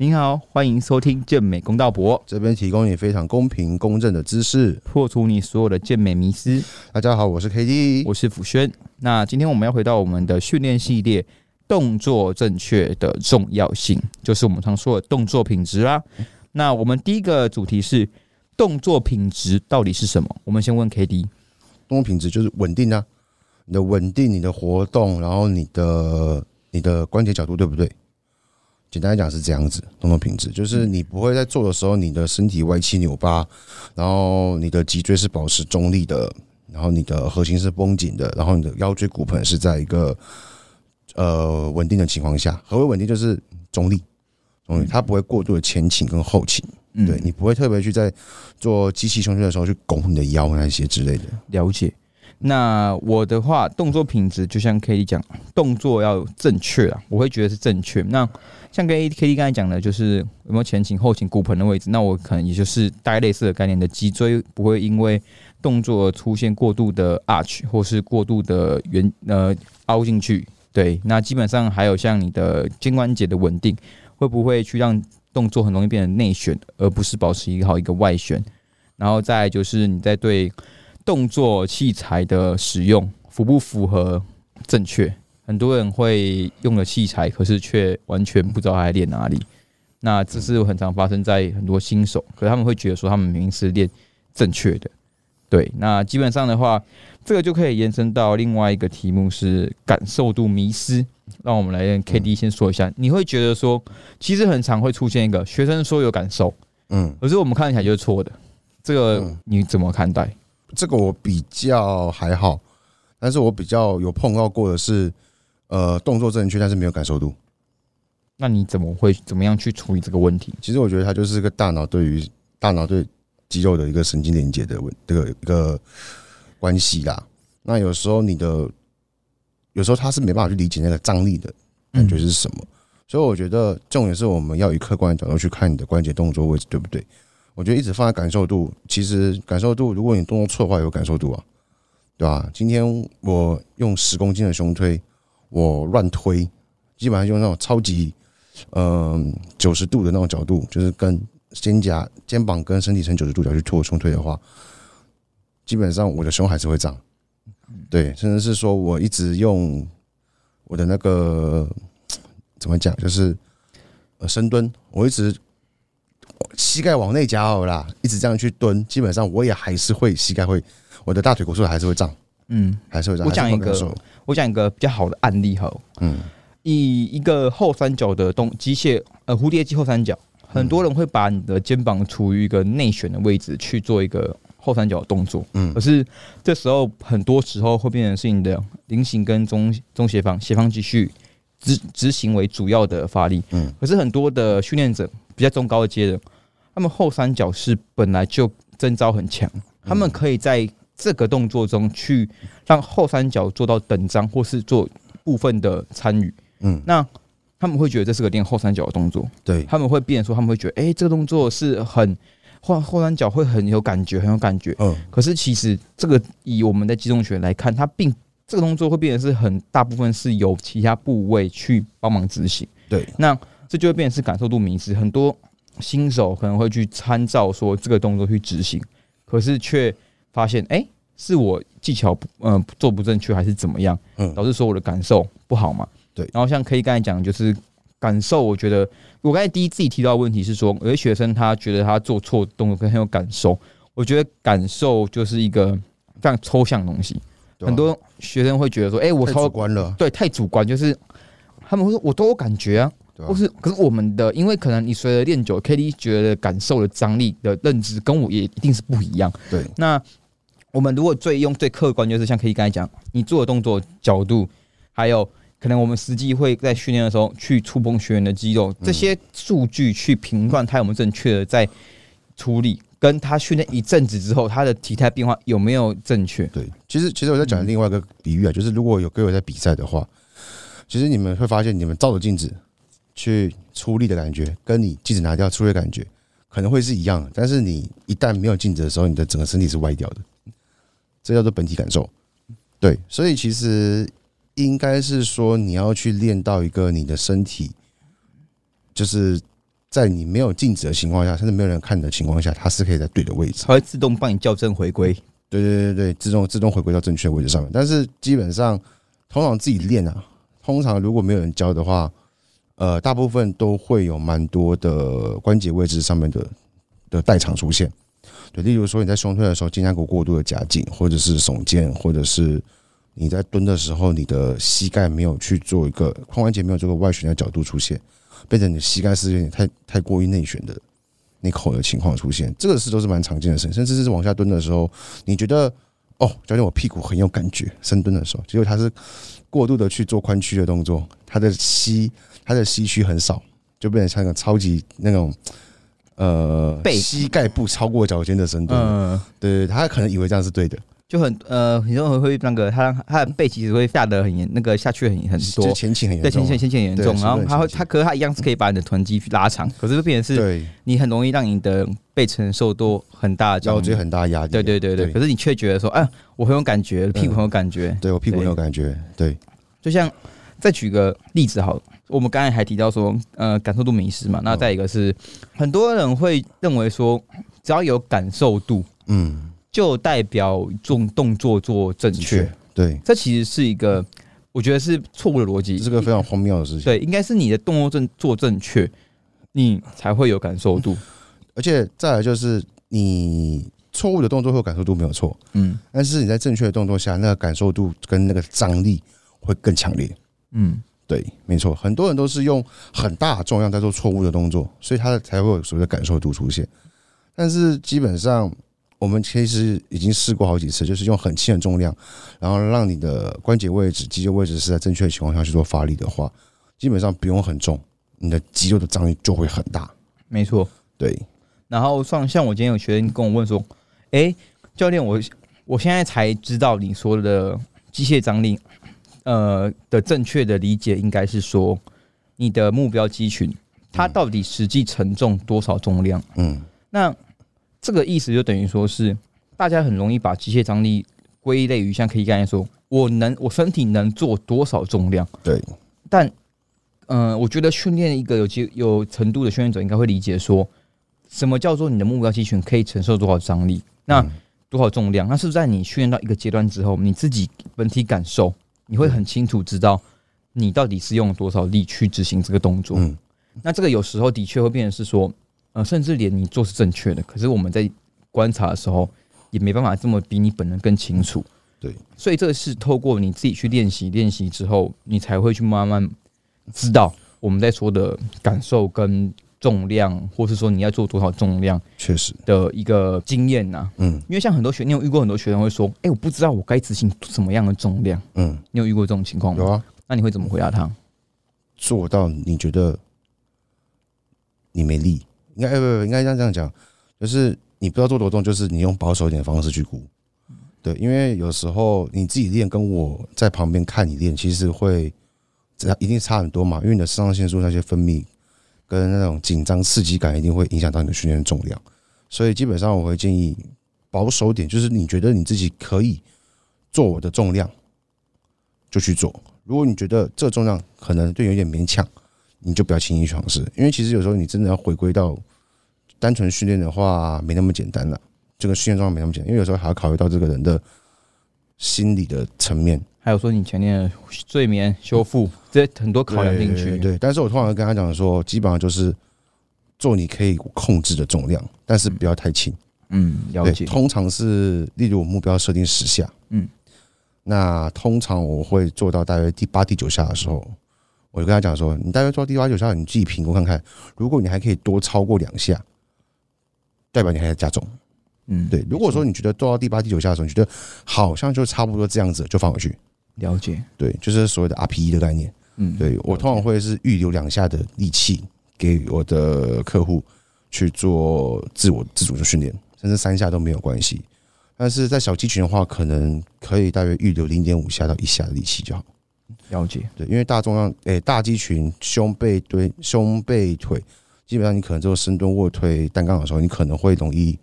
您好，欢迎收听健美公道博，这边提供你非常公平公正的知识，破除你所有的健美迷思。大家好，我是 K D，我是辅轩。那今天我们要回到我们的训练系列，动作正确的重要性，就是我们常说的动作品质啦。那我们第一个主题是动作品质到底是什么？我们先问 K D，动作品质就是稳定啊，你的稳定，你的活动，然后你的你的关节角度对不对？简单来讲是这样子，动作品质就是你不会在做的时候，你的身体歪七扭八，然后你的脊椎是保持中立的，然后你的核心是绷紧的，然后你的腰椎骨盆是在一个呃稳定的情况下。何为稳定？就是中立，中立，它不会过度的前倾跟后倾。对你不会特别去在做机器胸推的时候去拱你的腰那些之类的。了解。那我的话，动作品质就像 K D 讲，动作要正确啊，我会觉得是正确。那像跟 A K D 刚才讲的，就是有没有前倾、后倾、骨盆的位置，那我可能也就是大概类似的概念的，脊椎不会因为动作出现过度的 arch 或是过度的圆呃凹进去。对，那基本上还有像你的肩关节的稳定，会不会去让动作很容易变成内旋，而不是保持一个好一个外旋？然后再就是你在对。动作器材的使用符不符合正确？很多人会用了器材，可是却完全不知道他在练哪里。那这是很常发生在很多新手，可是他们会觉得说他们明明是练正确的。对，那基本上的话，这个就可以延伸到另外一个题目是感受度迷失。让我们来跟 K D 先说一下，你会觉得说，其实很常会出现一个学生说有感受，嗯，可是我们看起来就是错的。这个你怎么看待？这个我比较还好，但是我比较有碰到过的是，呃，动作正确，但是没有感受度。那你怎么会怎么样去处理这个问题？其实我觉得它就是个大脑对于大脑对肌肉的一个神经连接的问这个一个关系啦。那有时候你的有时候他是没办法去理解那个张力的感觉是什么，所以我觉得重点是我们要以客观的角度去看你的关节动作位置，对不对？我觉得一直放在感受度，其实感受度，如果你动作错的话，有感受度啊，对吧？今天我用十公斤的胸推，我乱推，基本上用那种超级嗯九十度的那种角度，就是跟肩胛、肩膀跟身体成九十度角去做胸推的话，基本上我的胸还是会胀，对，甚至是说我一直用我的那个怎么讲，就是呃深蹲，我一直。膝盖往内夹好啦，一直这样去蹲，基本上我也还是会膝盖会，我的大腿骨处还是会胀，嗯，还是。我讲一个，我讲一个比较好的案例哈，嗯，以一个后三角的动机械，呃，蝴蝶机后三角，很多人会把你的肩膀处于一个内旋的位置去做一个后三角动作，嗯，可是这时候很多时候会变成是你的菱形跟中中斜方斜方继续执执行为主要的发力，嗯，可是很多的训练者。比较中高阶的，他们后三角是本来就征招很强，他们可以在这个动作中去让后三角做到等张或是做部分的参与。嗯，那他们会觉得这是个练后三角的动作，对他们会变说他们会觉得，哎，这个动作是很后后三角会很有感觉，很有感觉。嗯，可是其实这个以我们的肌动学来看，它并这个动作会变成是很大部分是由其他部位去帮忙执行。对，那。这就会变成是感受度迷失，很多新手可能会去参照说这个动作去执行，可是却发现，哎，是我技巧不嗯做不正确，还是怎么样，嗯，导致说我的感受不好嘛？对。然后像可以刚才讲，就是感受，我觉得我刚才第一自己提到的问题是说，有些学生他觉得他做错动作很有感受，我觉得感受就是一个非常抽象的东西，很多学生会觉得说，哎，我超主观了，对，太主观，就是他们会说我都有感觉啊。或是，可是我们的，因为可能你随着练久，K D 觉得感受的张力的认知跟我也一定是不一样。对，那我们如果最用最客观，就是像可以刚才讲，你做的动作角度，还有可能我们实际会在训练的时候去触碰学员的肌肉，这些数据去评断他有没有正确的在处理，跟他训练一阵子之后，他的体态变化有没有正确？对，其实其实我在讲另外一个比喻啊，就是如果有各位在比赛的话，其实你们会发现，你们照着镜子。去出力的感觉，跟你镜子拿掉出力感觉可能会是一样的，但是你一旦没有镜子的时候，你的整个身体是歪掉的，这叫做本体感受。对，所以其实应该是说你要去练到一个你的身体，就是在你没有静止的情况下，甚至没有人看的情况下，它是可以在对的位置。它会自动帮你校正回归。对对对对，自动自动回归到正确的位置上面。但是基本上，通常自己练啊，通常如果没有人教的话，呃，大部分都会有蛮多的关节位置上面的的代偿出现。对，例如说你在胸推的时候，肩胛骨过度的夹紧，或者是耸肩，或者是你在蹲的时候，你的膝盖没有去做一个髋关节没有做个外旋的角度出现，变成你膝盖是有点太太过于内旋的内扣的情况出现，这个是都是蛮常见的事。甚至是往下蹲的时候，你觉得哦，教练我屁股很有感觉，深蹲的时候，结果他是过度的去做髋屈的动作，他的膝他的膝区很少，就变成像一个超级那种。呃，背。膝盖不超过脚尖的深度，嗯，对对，他可能以为这样是对的，就很呃，很多人会那个他他的背其实会下得很严，那个下去很很就多，前倾很严对，重对，前倾前倾严重，然后他会他可是他一样是可以把你的臀肌拉长，可是就变成是对。你很容易让你的背承受多很大的腰椎很大压力，对对对对，可是你却觉得说，哎，我很有感觉，屁股很有感觉。对我屁股很有感觉，对，就像再举个例子好了，我们刚才还提到说，呃，感受度迷失嘛，那再一个是很多人会认为说，只要有感受度，嗯，就代表做动作做正的确。，对，这其实是一个，我觉得是错误的逻辑。这是个非常荒谬的事情，对，应该是你的动作正做正确，你才会有感受度。而且再来就是你错误的动作会有感受度没有错，嗯但是你在正确的动作下，那个感受度跟那个张力会更强烈。嗯，对，没错，很多人都是用很大的重量在做错误的动作，所以他才会有所谓的感受度出现。但是基本上，我们其实已经试过好几次，就是用很轻的重量，然后让你的关节位置、肌肉位置是在正确的情况下去做发力的话，基本上不用很重，你的肌肉的张力就会很大。没错。对，然后像像我今天有学生跟我问说，哎，教练，我我现在才知道你说的机械张力，呃的正确的理解应该是说，你的目标肌群它到底实际承重多少重量？嗯，那这个意思就等于说是大家很容易把机械张力归类于像可以刚才说，我能我身体能做多少重量？对，但嗯、呃我觉得训练一个有机有程度的训练者应该会理解说，什么叫做你的目标肌群可以承受多少张力？那嗯多少重量？那是不是在你训练到一个阶段之后，你自己本体感受，你会很清楚知道你到底是用了多少力去执行这个动作？嗯，那这个有时候的确会变成是说，呃，甚至连你做是正确的，可是我们在观察的时候也没办法这么比你本人更清楚。对，所以这个是透过你自己去练习练习之后，你才会去慢慢知道我们在说的感受跟重量，或是说你要做多少重量确实，的一个经验呐、嗯因为像很多学，你有遇过很多学生会说：“哎、我不知道我该执行什么样的重量。嗯，”你有遇过这种情况吗？有啊，那你会怎么回答他？做到你觉得你没力，应该呃不不应该这样这样讲，就是你不知道做多重，就是你用保守一点的方式去估。对，因为有时候你自己练跟我在旁边看你练，其实会这一定差很多嘛，因为你的肾上腺素那些分泌跟那种紧张刺激感一定会影响到你的训练重量，所以基本上我会建议保守点，就是你觉得你自己可以做我的重量，就去做。如果你觉得这重量可能对你有点勉强，你就不要轻易尝试，因为其实有时候你真的要回归到单纯训练的话，没那么简单了。这个训练状况没那么简单，因为有时候还要考虑到这个人的心理的层面。还有说你前面的睡眠修复，这些很多考量进去。对对，但是我通常会跟他讲说，基本上就是做你可以控制的重量，但是不要太轻。嗯，了对，解。通常是例如我目标设定十下，嗯，那通常我会做到大约第八、第九下的时候，我就跟他讲说，你大约做到第八、九下，你自己评估看看，如果你还可以多超过两下，代表你还在加重。嗯，对，如果说你觉得做到第八、第九下的时候，你觉得好像就差不多这样子，就放回去。了解。对，就是所谓的 RPE 的概念。嗯，对我通常会是预留两下的力气给我的客户去做自我自主的训练，甚至三下都没有关系。但是在小肌群的话，可能可以大约预留零点五下到一下的力气就好。了解。对，因为大重量，诶、大肌群、胸背蹲、胸背腿，基本上你可能做深蹲、卧推、单杠的时候，你可能会容易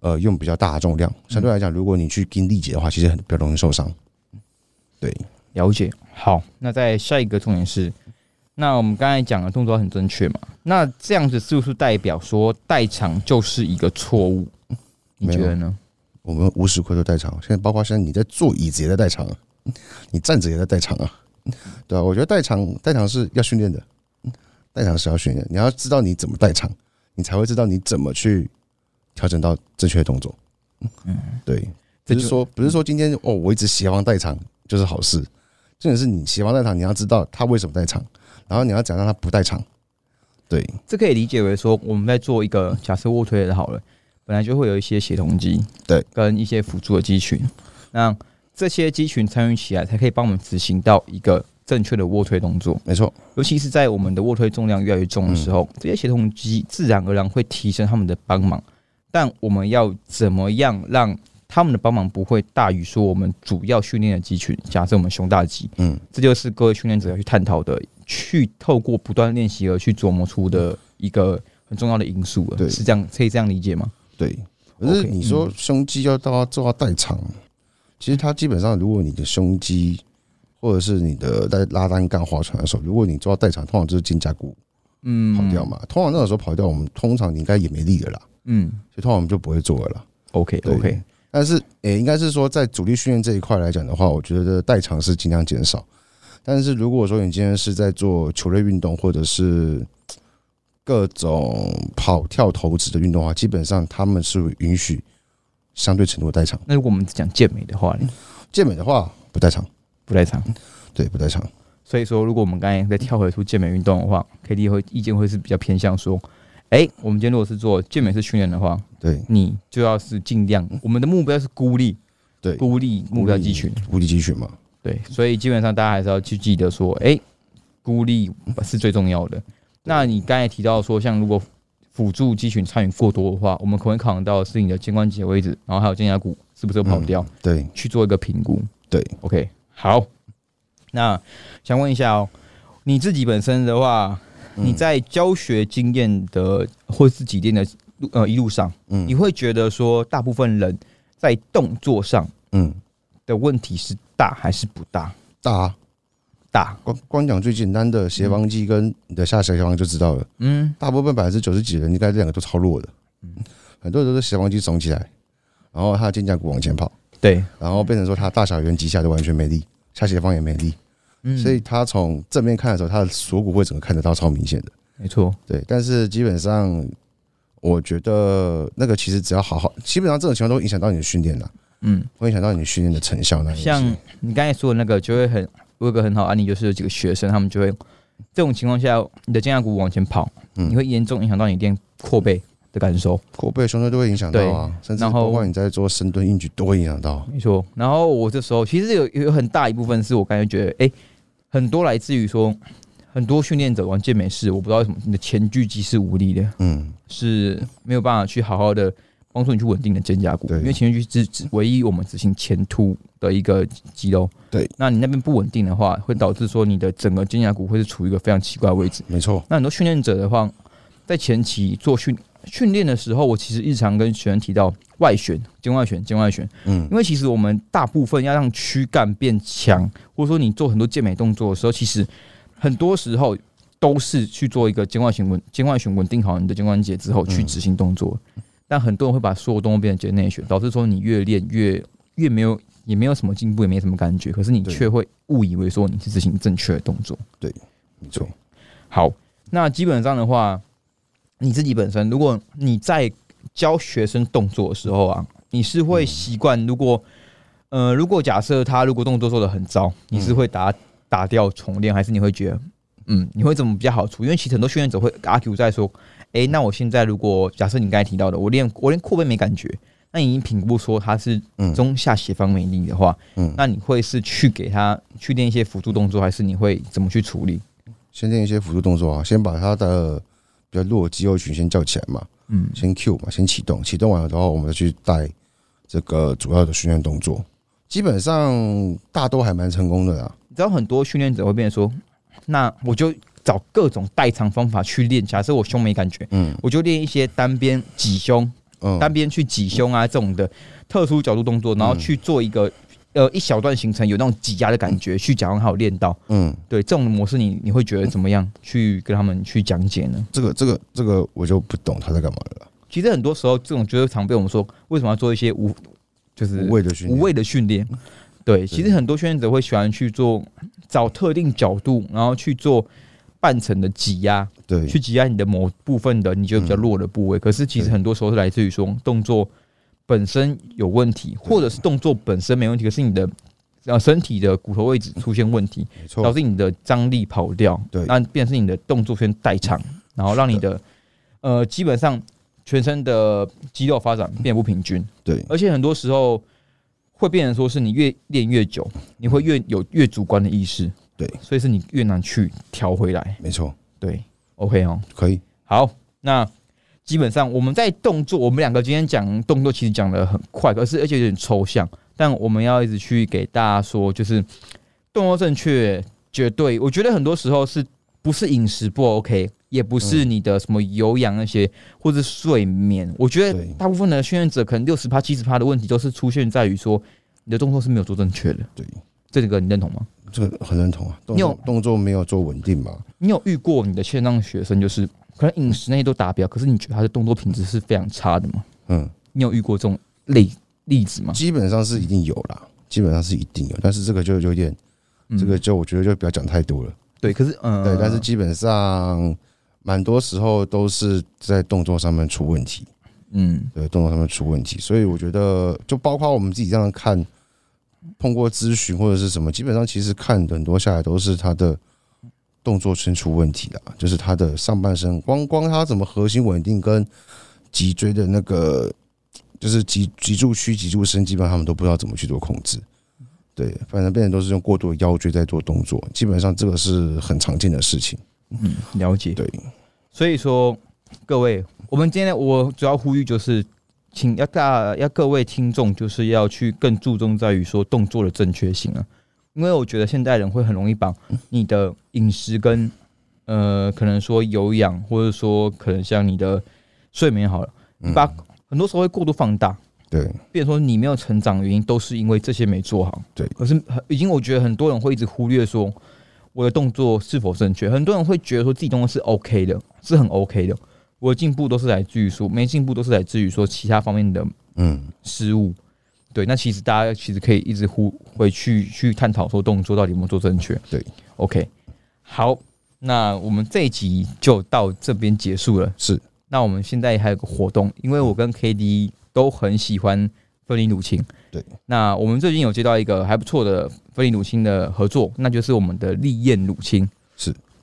呃用比较大的重量。相对来讲，如果你去跟力竭的话，其实很比较容易受伤。对，了解。好，那在下一个重点是，那我们刚才讲的动作很正确嘛？那这样子是不是代表说代偿就是一个错误？你觉得呢？我们无时无刻都代偿，现在包括现在你在坐椅子也在代偿啊，你站着也在代偿啊，对啊，我觉得代偿代偿是要训练的，代偿是要训练，你要知道你怎么代偿，你才会知道你怎么去调整到正确的动作。嗯，对，不是说不是说今天哦，我一直喜欢代偿就是好事，重点是你喜欢在场，你要知道他为什么在场，然后你要讲让他不在场。对，这可以理解为说，我们在做一个假设卧推的好了，本来就会有一些协同肌，对，跟一些辅助的肌群，那这些肌群参与起来，才可以帮我们执行到一个正确的卧推动作。没错，尤其是在我们的卧推重量越来越重的时候，这些协同肌自然而然会提升他们的帮忙。但我们要怎么样让他们的帮忙不会大于说我们主要训练的肌群？假设我们胸大肌，嗯，这就是各位训练者要去探讨的，去透过不断练习而去琢磨出的一个很重要的因素了。对是这样，可以这样理解吗？对，可是你说胸肌要到做到代偿，其实它基本上，如果你的胸肌或者是你的在拉单杠、划船的时候，如果你做到代偿，通常就是肩胛骨嗯，跑掉嘛。通常那个时候跑掉，我们通常你应该也没力了啦，嗯所以通常我们就不会做了啦。，OK 对 OK，但是，诶、应该是说在主力训练这一块来讲的话，我觉得代偿是尽量减少。但是如果说你今天是在做球类运动或者是各种跑跳投掷的运动的话，基本上他们是允许相对程度的代偿。那如果我们只讲健美的话呢，健美的话不代偿，不代偿。对，不代偿。所以说，如果我们刚才再跳回出健美运动的话，K D 会意见会是比较偏向说，哎、我们今天如果是做健美式训练的话，对。你就要是尽量，我们的目标是孤立，对，孤立目标肌群，孤立肌群嘛，对，所以基本上大家还是要去记得说，哎、孤立是最重要的。那你刚才提到说，像如果辅助肌群参与过多的话，我们可能考量到是你的肩关节位置，然后还有肩胛骨是不是有跑掉，对。去做一个评估。对，OK，好，那想问一下哦，你自己本身的话，嗯你在教学经验的或是几练的路呃一路上，嗯。你会觉得说，大部分人在动作上嗯，的问题是大还是不大？大啊。大，光光讲最简单的斜方肌跟你的下斜方就知道了，嗯，大部分百分之九十几的人应该这两个都超弱的，嗯。很多人都是斜方肌耸起来，然后他的肩胛骨往前跑，对，然后变成说他大小圆肌下都完全没力，下斜方也没力，嗯，所以他从正面看的时候，他的锁骨会整个看得到超明显的。没错，对，但是基本上，我觉得那个其实只要好好，基本上这种情况都会影响到你的训练了，嗯，会影响到你训练的成效。那像你刚才说的那个，就会很，我有个很好案例，就是有几个学生，他们就会这种情况下，你的肩胛骨往前跑，嗯你会严重影响到你练阔背的感受。后背、胸椎都会影响到啊，甚至然后包括你在做深蹲、硬举都会影响到。没错。然后我这时候其实有有很大一部分是我感觉觉得，哎、很多来自于说，很多训练者玩健美式，我不知道为什么你的前锯肌是无力的，嗯，是没有办法去好好的帮助你去稳定你的肩胛骨，因为前锯肌是唯一我们执行前凸的一个肌肉。对，那你那边不稳定的话，会导致说你的整个肩胛骨会是处于一个非常奇怪的位置。没错，那很多训练者的话，在前期做训训练的时候，我其实日常跟学员提到外旋、肩外旋、肩外旋，嗯因为其实我们大部分要让躯干变强，或者说你做很多健美动作的时候，其实很多时候都是去做一个肩外旋稳肩外旋稳定好你的肩关节之后去执行动作。但很多人会把所有动作变成肩内旋，导致说你越练越越没有也没有什么进步，也没什么感觉，可是你却会误以为说你是执行正确的动作。对没错，好，那基本上的话，你自己本身，如果你在教学生动作的时候啊，你是会习惯，如果呃，如果假设他如果动作做的很糟，你是会打打掉重练，还是你会觉得，嗯，你会怎么比较好处？因为其实很多训练者会 argue 在说，诶，那我现在如果假设你刚才提到的，我练我练扩背没感觉，那你已经评估说他是嗯中下斜方没力的话，嗯，那你会是去给他去练一些辅助动作，还是你会怎么去处理？先练一些辅助动作啊，先把他的比较弱的肌肉群先叫起来嘛，嗯，先 Q 嘛，先启动，启动完了之后，我们再去带这个主要的训练动作。基本上大都还蛮成功的啦。你知道很多训练者会变成说，那我就找各种代偿方法去练。假设我胸没感觉，嗯我就练一些单边挤胸、嗯，单边去挤胸啊这种的特殊角度动作，然后去做一个呃一小段行程有那种挤压的感觉，去假装还有练到。嗯，对这种模式你，你会觉得怎么样？去跟他们去讲解呢？这个这个这个我就不懂他在干嘛了，其实很多时候，这种就是常被我们说，为什么要做一些无就是无谓的训练，无谓的训练？对，其实很多训练者会喜欢去做找特定角度，然后去做半程的挤压，对去挤压你的某部分的你觉得比较弱的部位。可是其实很多时候是来自于说动作本身有问题，或者是动作本身没问题，可是你的呃身体的骨头位置出现问题，没错，导致你的张力跑掉，对。那变成你的动作圈代偿，然后让你的呃基本上全身的肌肉发展变不平均，对。而且很多时候会变成说是你越练越久，你会越有越主观的意识，对，所以是你越难去调回来，没错，对，OK 哦，可以，好，那基本上我们在动作，我们两个今天讲动作其实讲的很快，可是而且有点抽象，但我们要一直去给大家说，就是动作正确，绝对，我觉得很多时候是不是饮食不 OK，也不是你的什么有氧那些，或者是睡眠，我觉得大部分的训练者可能六十趴、七十趴的问题都是出现在于说你的动作是没有做正确的，对，这个你认同吗？这个很认同啊，动你有作动作没有做稳定嘛，你有遇过你的线上学生，就是可能饮食那些都达标，可是你觉得他的动作品质是非常差的吗？嗯，你有遇过这种例例子吗？基本上是一定有啦，基本上是一定有，但是这个就有点，嗯。这个就我觉得就不要讲太多了，对，可是嗯，对，但是基本上蛮多时候都是在动作上面出问题，嗯。对，动作上面出问题，所以我觉得就包括我们自己这样看，通过咨询或者是什么，基本上其实看很多下来都是他的动作圈出问题了，就是他的上半身光光他怎么核心稳定跟脊椎的那个就是脊脊柱区、脊柱伸，基本上他们都不知道怎么去做控制。对，反正变成都是用过度的腰椎在做动作，基本上这个是很常见的事情。嗯，了解。对，所以说各位，我们今天我主要呼吁就是，请要大要各位听众就是要去更注重在于说动作的正确性啊，因为我觉得现代人会很容易把你的饮食跟呃可能说有氧，或者说可能像你的睡眠好了，嗯，把很多时候会过度放大。对变成说你没有成长，原因都是因为这些没做好。对可是很已经我觉得很多人会一直忽略说我的动作是否正确，很多人会觉得说自己动作是 OK 的，是很 OK 的。我的进步都是来自于说没进步都是来自于说其他方面的嗯，失误。对，那其实大家其实可以一直呼回去去探讨说动作到底有没有做正确。对，OK，好，那我们这一集就到这边结束了。是那我们现在还有个活动，因为我跟 K D 都很喜欢分离乳清。对，那我们最近有接到一个还不错的分离乳清的合作，那就是我们的丽燕乳清。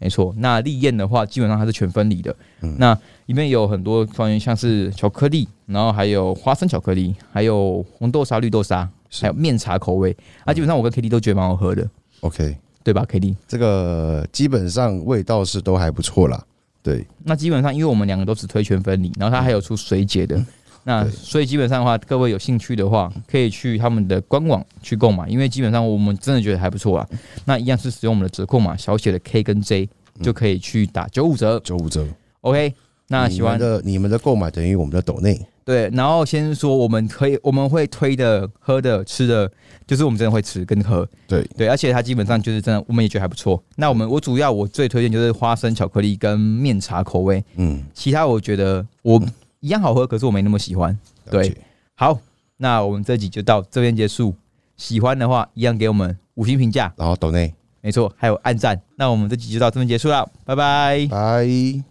是，没错。那丽燕的话，基本上它是全分离的。嗯那里面有很多关于像是巧克力，然后还有花生巧克力，还有红豆沙、绿豆沙，是还有面茶口味。啊，基本上我跟 K D 都觉得蛮好喝的，OK。对吧？K D。这个基本上味道是都还不错啦。对，那基本上，因为我们两个都只推全分离，然后它还有出水解的，那所以基本上的话，各位有兴趣的话，可以去他们的官网去购买，因为基本上我们真的觉得还不错啊。那一样是使用我们的折扣码小写的 K 跟 J 就可以去打九五折。九五折。OK，那喜欢的你们的购买等于我们的抖内，对，然后先说我们可以我们会推的、喝的、吃的，就是我们真的会吃跟喝。对对，而且它基本上就是真的，我们也觉得还不错。那我们我主要我最推荐就是花生巧克力跟面茶口味，嗯，其他我觉得我一样好喝，可是我没那么喜欢。对，好，那我们这集就到这边结束。喜欢的话，一样给我们五星评价，然后抖内，没错，还有按赞。那我们这集就到这边结束了，拜拜。拜。